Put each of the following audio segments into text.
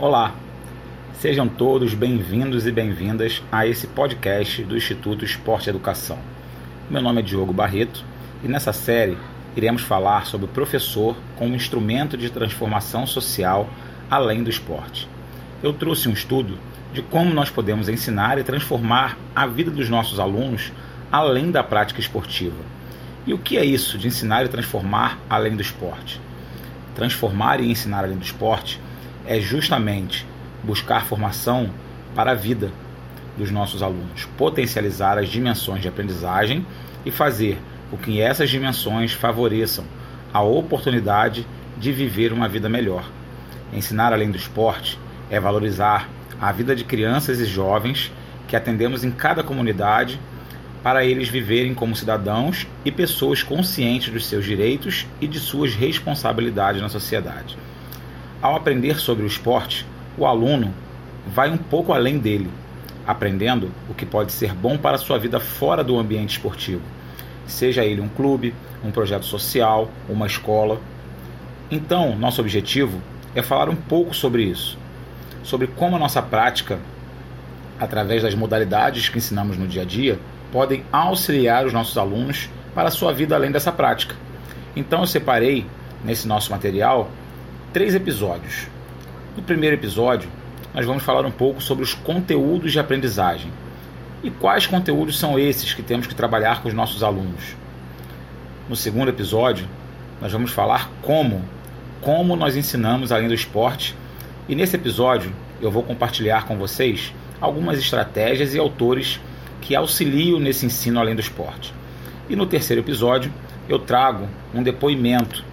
Olá, sejam todos bem-vindos e bem-vindas a esse podcast do Instituto Esporte Educação. Meu nome é Diogo Barreto e nessa série iremos falar sobre o professor como instrumento de transformação social além do esporte. Eu trouxe um estudo de como nós podemos ensinar e transformar a vida dos nossos alunos além da prática esportiva. E o que é isso de ensinar e transformar além do esporte? Transformar e ensinar além do esporte é justamente buscar formação para a vida dos nossos alunos, potencializar as dimensões de aprendizagem e fazer com que essas dimensões favoreçam a oportunidade de viver uma vida melhor. Ensinar além do esporte é valorizar a vida de crianças e jovens que atendemos em cada comunidade para eles viverem como cidadãos e pessoas conscientes dos seus direitos e de suas responsabilidades na sociedade. Ao aprender sobre o esporte, o aluno vai um pouco além dele, aprendendo o que pode ser bom para a sua vida fora do ambiente esportivo, seja ele um clube, um projeto social, uma escola. Então, nosso objetivo é falar um pouco sobre isso, sobre como a nossa prática, através das modalidades que ensinamos no dia a dia, podem auxiliar os nossos alunos para a sua vida além dessa prática. Então, eu separei nesse nosso material três episódios. No primeiro episódio, nós vamos falar um pouco sobre os conteúdos de aprendizagem. E quais conteúdos são esses que temos que trabalhar com os nossos alunos? No segundo episódio, nós vamos falar como, como nós ensinamos além do esporte. E nesse episódio, eu vou compartilhar com vocês algumas estratégias e autores que auxiliam nesse ensino além do esporte. E no terceiro episódio, eu trago um depoimento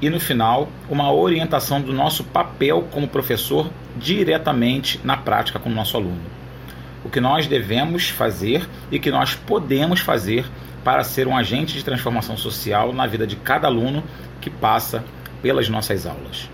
e no final, uma orientação do nosso papel como professor diretamente na prática com o nosso aluno. O que nós devemos fazer e que nós podemos fazer para ser um agente de transformação social na vida de cada aluno que passa pelas nossas aulas.